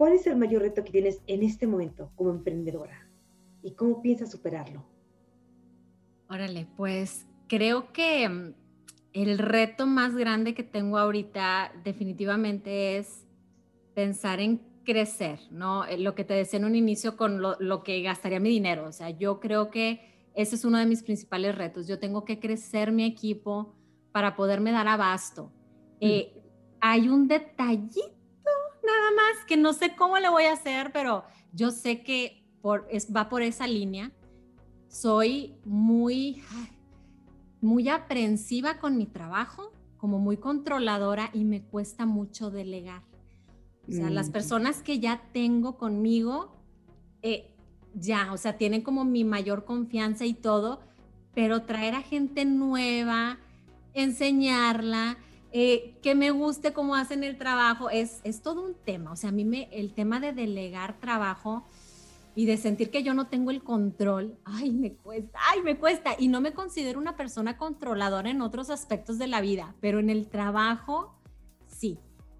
¿Cuál es el mayor reto que tienes en este momento como emprendedora? ¿Y cómo piensas superarlo? Órale, pues creo que mm, el reto más grande que tengo ahorita definitivamente es pensar en crecer, ¿no? Eh, lo que te decía en un inicio con lo, que gastaría mi dinero. O sea, yo creo que ese es uno de mis principales retos. Yo tengo que crecer mi equipo para poderme dar abasto. Mm. Eh, hay un detallito nada más, que no sé cómo le voy a hacer, pero yo sé que por, es, va por esa línea. Soy muy, muy aprensiva con mi trabajo, como muy controladora y me cuesta mucho delegar. O sea, las mm. personas que ya tengo conmigo, eh, ya, o sea, tienen como mi mayor confianza y todo, pero traer a gente nueva, enseñarla, eh, que me guste cómo hacen el trabajo, es, es todo un tema. O sea, a mí me, el tema de delegar trabajo y de sentir que yo no tengo el control, ay, me cuesta, ay, me cuesta. Y no me considero una persona controladora en otros aspectos de la vida, pero en el trabajo, sí.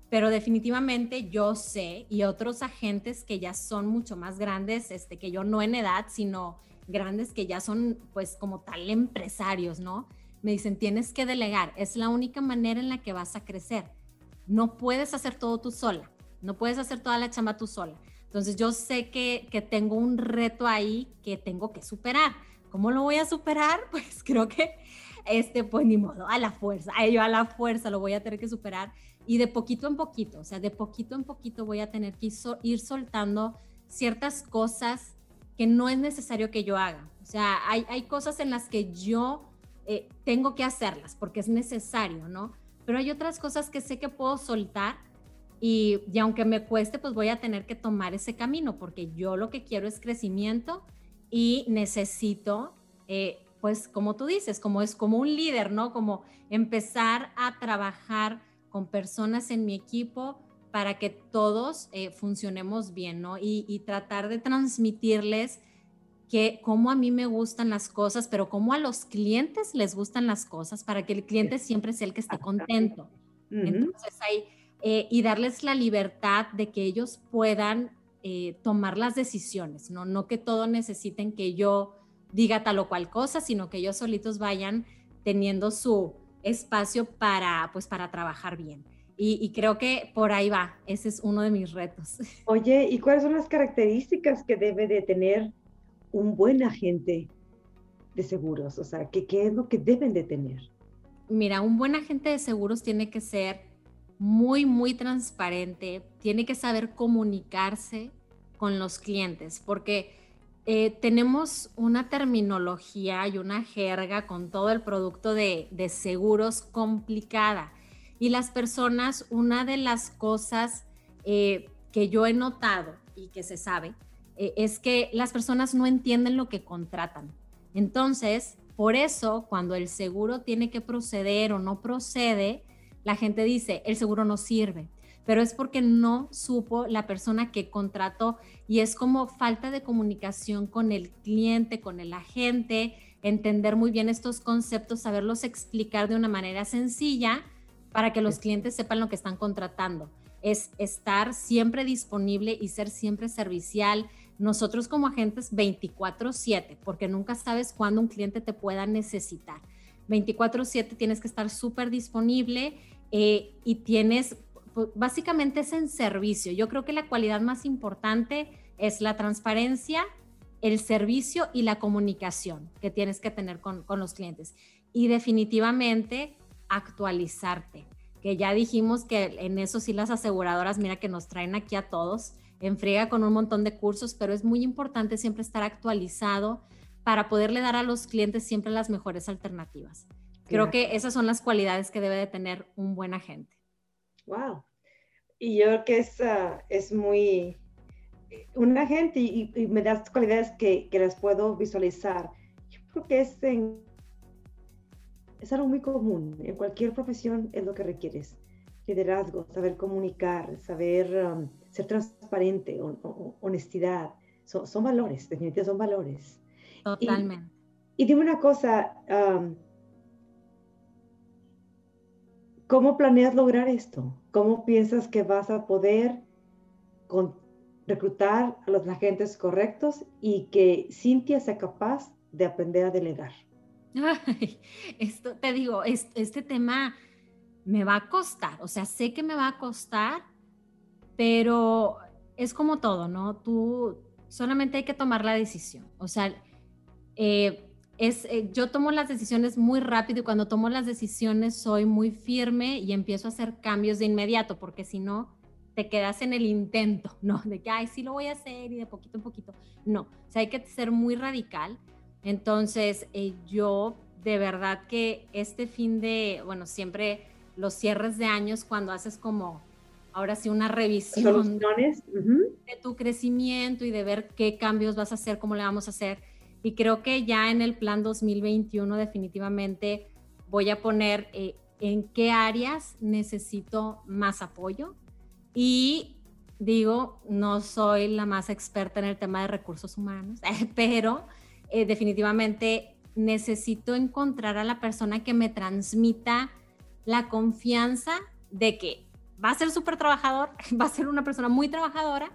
Pero definitivamente yo sé y otros agentes que ya son mucho más grandes, este, que yo no en edad, sino grandes que ya son pues como tal empresarios, ¿no? me dicen, tienes que delegar, es la única manera en la que vas a crecer. No puedes hacer todo tú sola, no puedes hacer toda la chamba tú sola. Entonces yo sé que, que tengo un reto ahí que tengo que superar. ¿Cómo lo voy a superar? Pues creo que, este, pues ni modo, a la fuerza, a ello a la fuerza lo voy a tener que superar y de poquito en poquito, o sea, de poquito en poquito voy a tener que ir soltando ciertas cosas que no es necesario que yo haga. O sea, hay, hay cosas en las que yo eh, tengo que hacerlas porque es necesario, ¿no? Pero hay otras cosas que sé que puedo soltar y, aunque me cueste, pues voy a tener que tomar ese camino porque yo lo que quiero es crecimiento y necesito, eh, pues como tú dices, como es como un líder, ¿no? Como empezar a trabajar con personas en mi equipo para que todos eh, funcionemos bien, ¿no? Y, tratar de transmitirles que cómo a mí me gustan las cosas, pero cómo a los clientes les gustan las cosas para que el cliente siempre sea el que esté contento. Entonces, ahí, eh, y darles la libertad de que ellos puedan eh, tomar las decisiones, ¿no? No que todo necesiten que yo diga tal o cual cosa, sino que ellos solitos vayan teniendo su espacio para, pues, para trabajar bien. Y, creo que por ahí va, ese es uno de mis retos. Oye, ¿y cuáles son las características que debe de tener un buen agente de seguros? O sea, ¿qué, qué es lo que deben de tener? Mira, un buen agente de seguros tiene que ser muy, muy transparente, tiene que saber comunicarse con los clientes, porque eh, tenemos una terminología y una jerga con todo el producto de, seguros complicada. Y las personas, una de las cosas eh, que yo he notado y que se sabe, eh, es que las personas no entienden lo que contratan. Entonces, por eso, cuando el seguro tiene que proceder o no procede, la gente dice, el seguro no sirve, pero es porque no supo la persona que contrató y es como falta de comunicación con el cliente, con el agente, entender muy bien estos conceptos, saberlos explicar de una manera sencilla para que los clientes sepan lo que están contratando. Es estar siempre disponible y ser siempre servicial. Nosotros como agentes 24/7, porque nunca sabes cuándo un cliente te pueda necesitar. 24/7 tienes que estar súper disponible eh, y tienes, pues, básicamente es en servicio. Yo creo que la cualidad más importante es la transparencia, el servicio y la comunicación que tienes que tener con, con los clientes. Y definitivamente actualizarte, que ya dijimos que en eso sí las aseguradoras, mira que nos traen aquí a todos, en friega con un montón de cursos, pero es muy importante siempre estar actualizado para poderle dar a los clientes siempre las mejores alternativas. Creo que esas son las cualidades que debe de tener un buen agente. Wow. Y yo creo que es, ah, es muy... Un agente y, me das cualidades que, que, las puedo visualizar. Yo creo que es, es algo muy común. En cualquier profesión es lo que requieres. Liderazgo, saber comunicar, saber um, ser transparente, honestidad. son valores, definitivamente son valores. Totalmente. Y, dime una cosa, um, ¿Cómo planeas lograr esto? ¿Cómo piensas que vas a poder reclutar a los agentes correctos y que Cintia sea capaz de aprender a delegar? esto te digo, este tema me va a costar, o sea, sé que me va a costar, pero es como todo, ¿no? Tú solamente hay que tomar la decisión, o sea, eh, es, eh, yo tomo las decisiones muy rápido y cuando tomo las decisiones soy muy firme y empiezo a hacer cambios de inmediato, porque si no, te quedas en el intento, ¿no? De que, ay, sí lo voy a hacer y de poquito en poquito. No, o sea, hay que ser muy radical. Entonces, eh, yo de verdad que este fin de, bueno, siempre los cierres de años, cuando haces como, ahora sí, una revisión de tu crecimiento y de ver qué cambios vas a hacer, cómo le vamos a hacer y creo que ya en el plan 2021 definitivamente voy a poner eh, en qué áreas necesito más apoyo. Y digo, no soy la más experta en el tema de recursos humanos, pero eh, definitivamente necesito encontrar a la persona que me transmita la confianza de que va a ser súper trabajador, va a ser una persona muy trabajadora,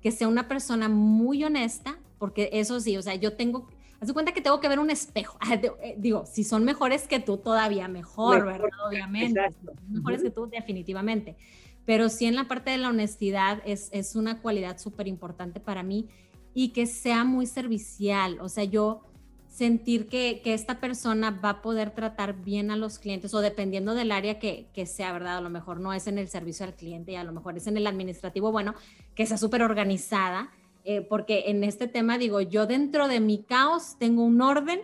que sea una persona muy honesta, porque eso sí, o sea, yo tengo, haz cuenta que tengo que ver un espejo. Eh, digo, si son mejores que tú, todavía mejor, ¿verdad? Obviamente. mejores que tú, definitivamente. Pero sí en la parte de la honestidad es, es una cualidad súper importante para mí y que sea muy servicial. O sea, yo sentir que, que, esta persona va a poder tratar bien a los clientes o dependiendo del área que, que, sea, ¿verdad? A lo mejor no es en el servicio al cliente y a lo mejor es en el administrativo, bueno, que sea súper organizada eh, porque en este tema digo, yo dentro de mi caos tengo un orden,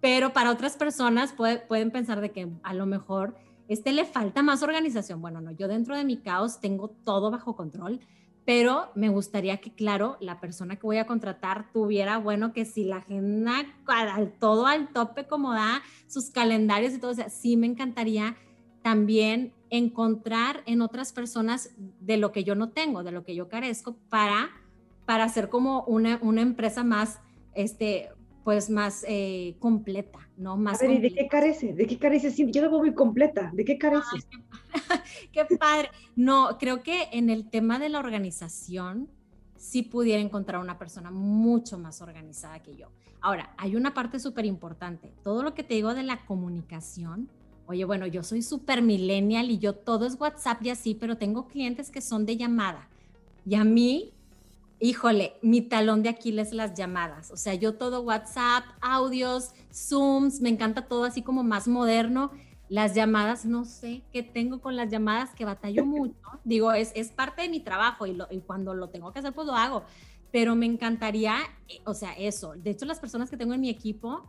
pero para otras personas pueden pensar de que a lo mejor este le falta más organización. Bueno, no, yo dentro de mi caos tengo todo bajo control, pero me gustaría que, claro, la persona que voy a contratar tuviera, bueno, que si la agenda al todo al tope como da sus calendarios y todo, o sea, sí me encantaría también encontrar en otras personas de lo que yo no tengo, de lo que yo carezco, para, para hacer como una, una empresa más, este, pues más eh, completa, ¿no? Más a ver, ¿y de qué carece? ¿De qué carece? Yo la veo muy completa. ¿De qué carece? qué, padre. No, creo que en el tema de la organización sí pudiera encontrar una persona mucho más organizada que yo. Ahora, hay una parte súper importante. Todo lo que te digo de la comunicación, oye, bueno, yo soy súper millennial y yo todo es WhatsApp y así, pero tengo clientes que son de llamada. Y a mí híjole, mi talón de Aquiles las llamadas. O sea, yo todo WhatsApp, audios, Zooms, me encanta todo así como más moderno. Las llamadas, no sé qué tengo con las llamadas que batallo mucho. Digo, es, es parte de mi trabajo y, y cuando lo tengo que hacer, pues lo hago. Pero me encantaría, eh, o sea, eso. De hecho, las personas que tengo en mi equipo,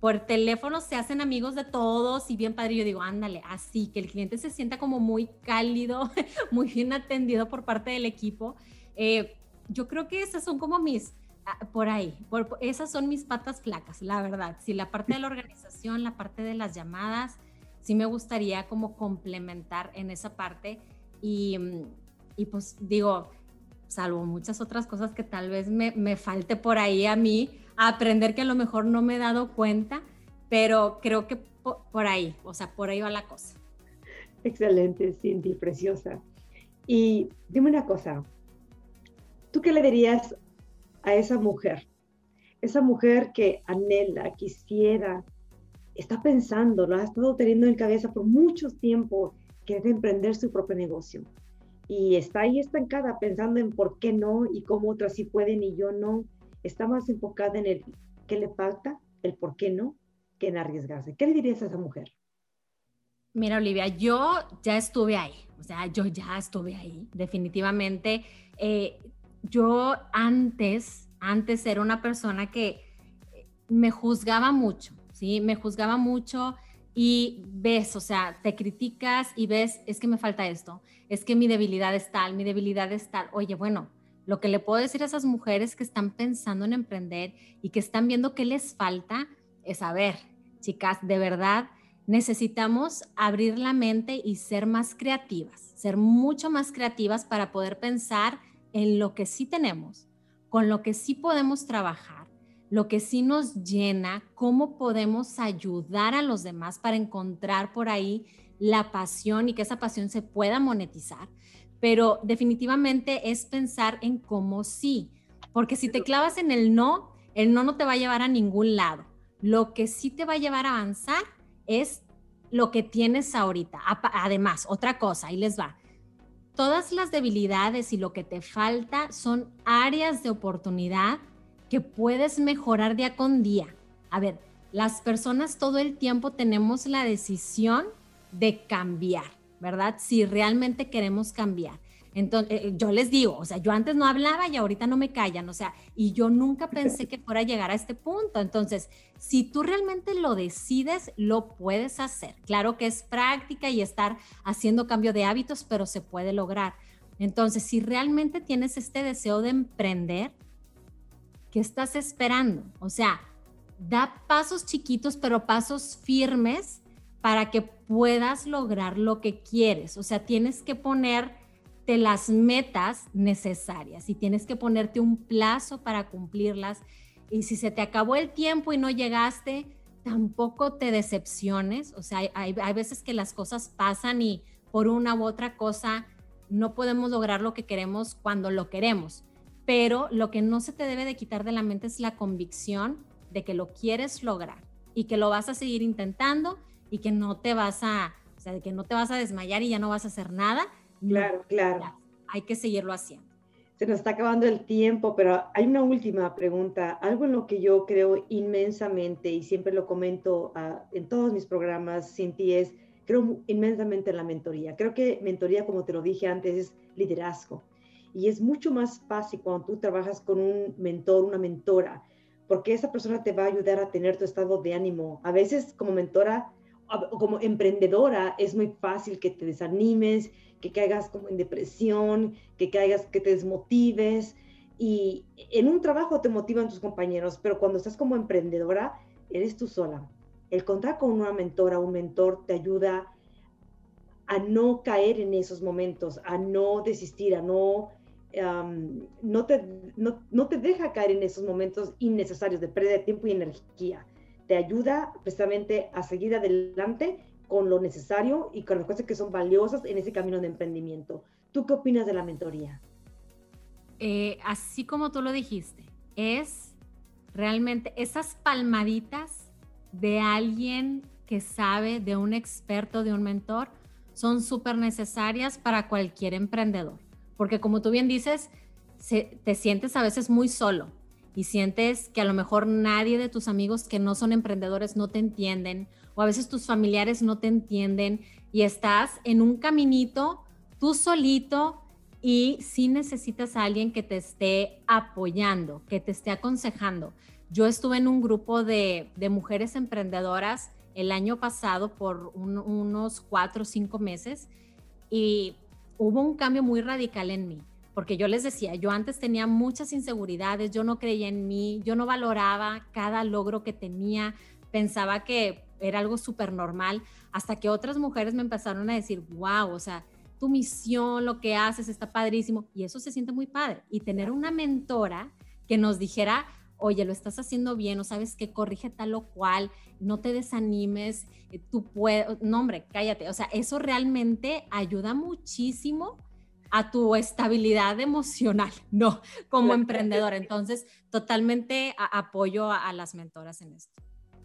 por teléfono se hacen amigos de todos y bien padre. Yo digo, ándale, así que el cliente se sienta como muy cálido, muy bien atendido por parte del equipo. Eh, yo creo que esas son como mis, ah, por ahí, por, esas son mis patas flacas, la verdad. Si la parte de la organización, la parte de las llamadas, sí me gustaría como complementar en esa parte y, y pues digo, salvo muchas otras cosas que tal vez me, me falte por ahí a mí, aprender que a lo mejor no me he dado cuenta, pero creo que por, por ahí, o sea, por ahí va la cosa. Excelente, Cindy, preciosa. Y dime una cosa, ¿Tú qué le dirías a esa mujer? Esa mujer que anhela, quisiera, está pensando, lo ha estado teniendo en cabeza por mucho tiempo, quiere emprender su propio negocio. Y está ahí estancada pensando en por qué no y cómo otras sí pueden y yo no. Está más enfocada en el qué le falta, el por qué no, que en arriesgarse. ¿Qué le dirías a esa mujer? Mira, Olivia, yo ya estuve ahí, o sea, yo ya estuve ahí, definitivamente. Eh, yo antes, antes era una persona que me juzgaba mucho, ¿sí? Me juzgaba mucho y ves, o sea, te criticas y ves, es que me falta esto, es que mi debilidad es tal, mi debilidad es tal. Oye, bueno, lo que le puedo decir a esas mujeres que están pensando en emprender y que están viendo qué les falta es, a ver, chicas, de verdad, necesitamos abrir la mente y ser más creativas, ser mucho más creativas para poder pensar en lo que sí tenemos, con lo que sí podemos trabajar, lo que sí nos llena, cómo podemos ayudar a los demás para encontrar por ahí la pasión y que esa pasión se pueda monetizar. Pero definitivamente es pensar en cómo sí, porque si te clavas en el no, el no no te va a llevar a ningún lado. Lo que sí te va a llevar a avanzar es lo que tienes ahorita. Además, otra cosa, ahí les va todas las debilidades y lo que te falta son áreas de oportunidad que puedes mejorar día con día. A ver, las personas todo el tiempo tenemos la decisión de cambiar, ¿verdad? Si realmente queremos cambiar. Entonces, eh, yo les digo, o sea, yo antes no hablaba y ahorita no me callan, o sea, y yo nunca pensé que fuera a llegar a este punto. Entonces, si tú realmente lo decides, lo puedes hacer. Claro que es práctica y estar haciendo cambio de hábitos, pero se puede lograr. Entonces, si realmente tienes este deseo de emprender, ¿qué estás esperando? O sea, da pasos chiquitos, pero pasos firmes para que puedas lograr lo que quieres. O sea, tienes que poner las metas necesarias y tienes que ponerte un plazo para cumplirlas. Y si se te acabó el tiempo y no llegaste, tampoco te decepciones. O sea, hay, hay veces que las cosas pasan y por una u otra cosa no podemos lograr lo que queremos cuando lo queremos. Pero lo que no se te debe de quitar de la mente es la convicción de que lo quieres lograr y que lo vas a seguir intentando y que no te vas a, o sea, de que no te vas a desmayar y ya no vas a hacer nada, Claro, claro. hay que seguirlo haciendo. Se nos está acabando el tiempo, pero hay una última pregunta. Algo en lo que yo creo inmensamente y siempre lo comento ah, en todos mis programas, Cinti, es creo inmensamente en la mentoría. Creo que mentoría, como te lo dije antes, es liderazgo. Y es mucho más fácil cuando tú trabajas con un mentor, una mentora, porque esa persona te va a ayudar a tener tu estado de ánimo. A veces como mentora como emprendedora es muy fácil que te desanimes, que caigas como en depresión, que caigas, que te desmotives. Y en un trabajo te motivan tus compañeros, pero cuando estás como emprendedora, eres tú sola. El contar con una mentora, un mentor te ayuda a no caer en esos momentos, a no desistir, a no, no, te, no, te deja caer en esos momentos innecesarios de pérdida de tiempo y energía. Te ayuda precisamente a seguir adelante con lo necesario y con las cosas que son valiosas en ese camino de emprendimiento. ¿Tú qué opinas de la mentoría? Eh, así como tú lo dijiste, es realmente esas palmaditas de alguien que sabe, de un experto, de un mentor, son súper necesarias para cualquier emprendedor. Porque como tú bien dices, te sientes a veces muy solo y sientes que a lo mejor nadie de tus amigos que no son emprendedores no te entienden o a veces tus familiares no te entienden y estás en un caminito tú solito y sí necesitas a alguien que te esté apoyando, que te esté aconsejando. Yo estuve en un grupo de, mujeres emprendedoras el año pasado por unos cuatro o cinco meses y hubo un cambio muy radical en mí, porque yo les decía, yo antes tenía muchas inseguridades, yo no creía en mí, yo no valoraba cada logro que tenía, pensaba que era algo súper normal, hasta que otras mujeres me empezaron a decir, wow, o sea, tu misión, lo que haces está padrísimo y eso se siente muy padre. Y tener una mentora que nos dijera, oye, lo estás haciendo bien, o sabes que corrige tal o cual, no te desanimes, eh, tú puedes, no hombre, cállate, o sea, eso realmente ayuda muchísimo a tu estabilidad emocional, ¿no? Como emprendedor. Entonces, totalmente apoyo a, a las mentoras en esto.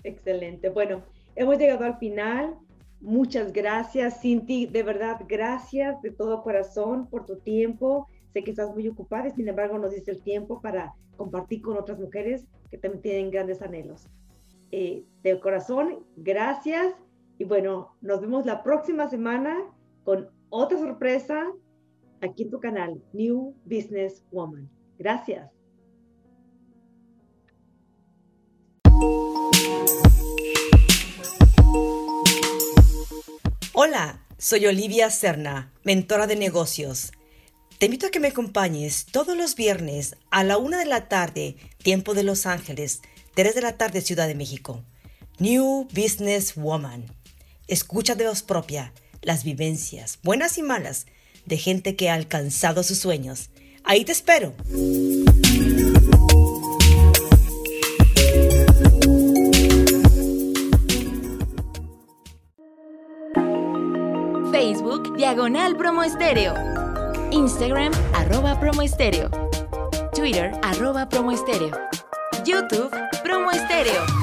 Excelente. Bueno, hemos llegado al final. Muchas gracias, Cinti. De verdad, gracias de todo corazón por tu tiempo. Sé que estás muy ocupada y sin embargo nos diste el tiempo para compartir con otras mujeres que también tienen grandes anhelos. Eh, de corazón, gracias. Y bueno, nos vemos la próxima semana con otra sorpresa aquí en tu canal, New Business Woman. Gracias. Hola, soy Olivia Serna, mentora de negocios. Te invito a que me acompañes todos los viernes a la una de la tarde, tiempo de Los Ángeles, 3 de la tarde, Ciudad de México. New Business Woman. Escucha de voz propia las vivencias, buenas y malas, de gente que ha alcanzado sus sueños. Ahí te espero. Facebook Diagonal Promo Estéreo. Instagram arroba Promo Estéreo. Twitter arroba Promo Estéreo. YouTube Promo Estéreo.